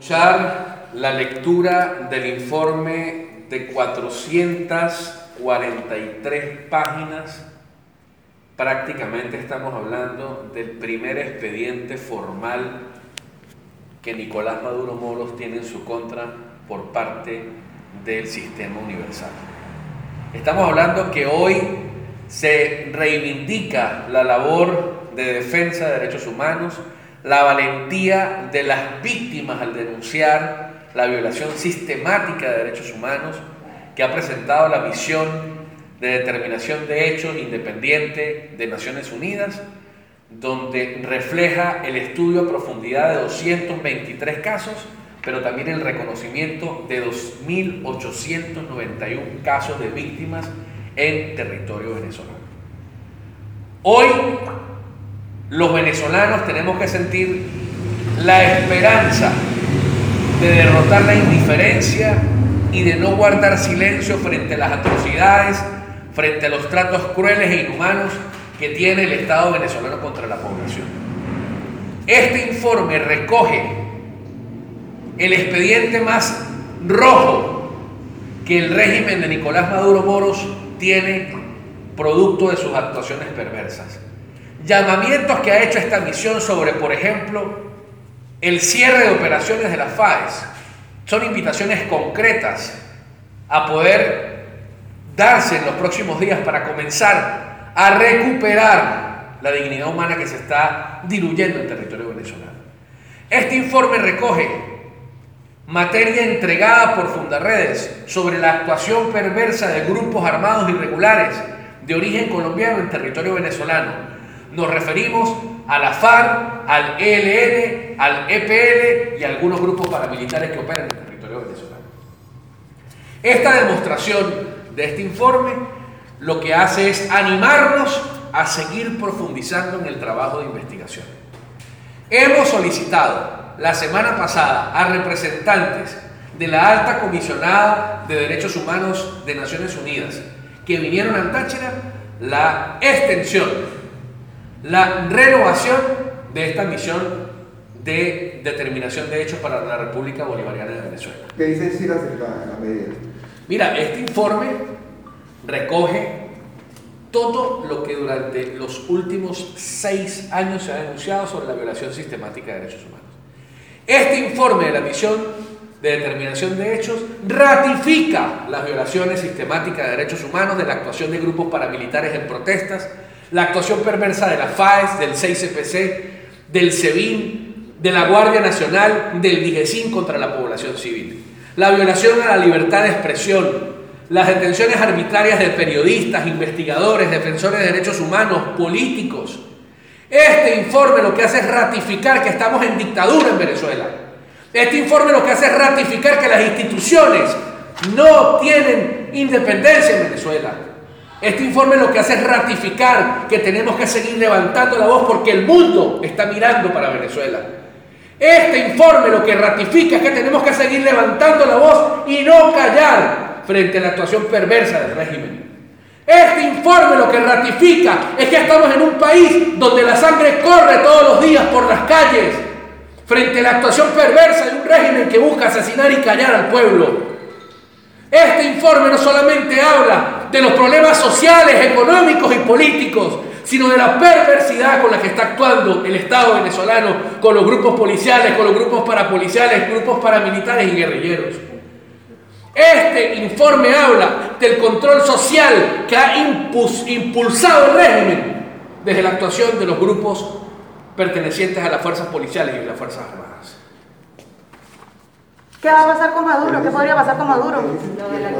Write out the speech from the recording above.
Escuchar la lectura del informe de 443 páginas, prácticamente estamos hablando del primer expediente formal que Nicolás Maduro Moros tiene en su contra por parte del sistema universal. Estamos hablando que hoy se reivindica la labor de defensa de derechos humanos, la valentía de las víctimas al denunciar la violación sistemática de derechos humanos que ha presentado la misión de determinación de hechos independiente de Naciones Unidas, donde refleja el estudio a profundidad de 223 casos, pero también el reconocimiento de 2.891 casos de víctimas en territorio venezolano. Hoy los venezolanos tenemos que sentir la esperanza de derrotar la indiferencia y de no guardar silencio frente a las atrocidades, frente a los tratos crueles e inhumanos que tiene el Estado venezolano contra la población. Este informe recoge el expediente más rojo que el régimen de Nicolás Maduro Moros tiene producto de sus actuaciones perversas llamamientos que ha hecho esta misión sobre, por ejemplo, el cierre de operaciones de la FAES. Son invitaciones concretas a poder darse en los próximos días para comenzar a recuperar la dignidad humana que se está diluyendo en territorio venezolano. Este informe recoge materia entregada por Fundarredes sobre la actuación perversa de grupos armados irregulares de origen colombiano en territorio venezolano, nos referimos a la FARC, al ELN, al EPL y a algunos grupos paramilitares que operan en el territorio venezolano. Esta demostración de este informe lo que hace es animarnos a seguir profundizando en el trabajo de investigación. Hemos solicitado la semana pasada a representantes de la alta comisionada de derechos humanos de Naciones Unidas que vinieron a Táchira la extensión la renovación de esta misión de determinación de hechos para la República Bolivariana de Venezuela. ¿Qué dice si la medida? Mira, este informe recoge todo lo que durante los últimos seis años se ha denunciado sobre la violación sistemática de derechos humanos. Este informe de la misión de determinación de hechos ratifica las violaciones sistemáticas de derechos humanos de la actuación de grupos paramilitares en protestas, la actuación perversa de la FAES, del 6CPC, del SEBIN, de la Guardia Nacional, del DIGESIN contra la población civil. La violación a la libertad de expresión, las detenciones arbitrarias de periodistas, investigadores, defensores de derechos humanos, políticos. Este informe lo que hace es ratificar que estamos en dictadura en Venezuela. Este informe lo que hace es ratificar que las instituciones no tienen independencia en Venezuela. Este informe lo que hace es ratificar que tenemos que seguir levantando la voz porque el mundo está mirando para Venezuela. Este informe lo que ratifica es que tenemos que seguir levantando la voz y no callar frente a la actuación perversa del régimen. Este informe lo que ratifica es que estamos en un país donde la sangre corre todos los días por las calles frente a la actuación perversa de un régimen que busca asesinar y callar al pueblo. Este informe no solamente habla de los problemas sociales, económicos y políticos, sino de la perversidad con la que está actuando el Estado venezolano con los grupos policiales, con los grupos parapoliciales, grupos paramilitares y guerrilleros. Este informe habla del control social que ha impulsado el régimen desde la actuación de los grupos pertenecientes a las fuerzas policiales y las fuerzas armadas. ¿Qué va a pasar con Maduro? ¿Qué podría pasar con Maduro?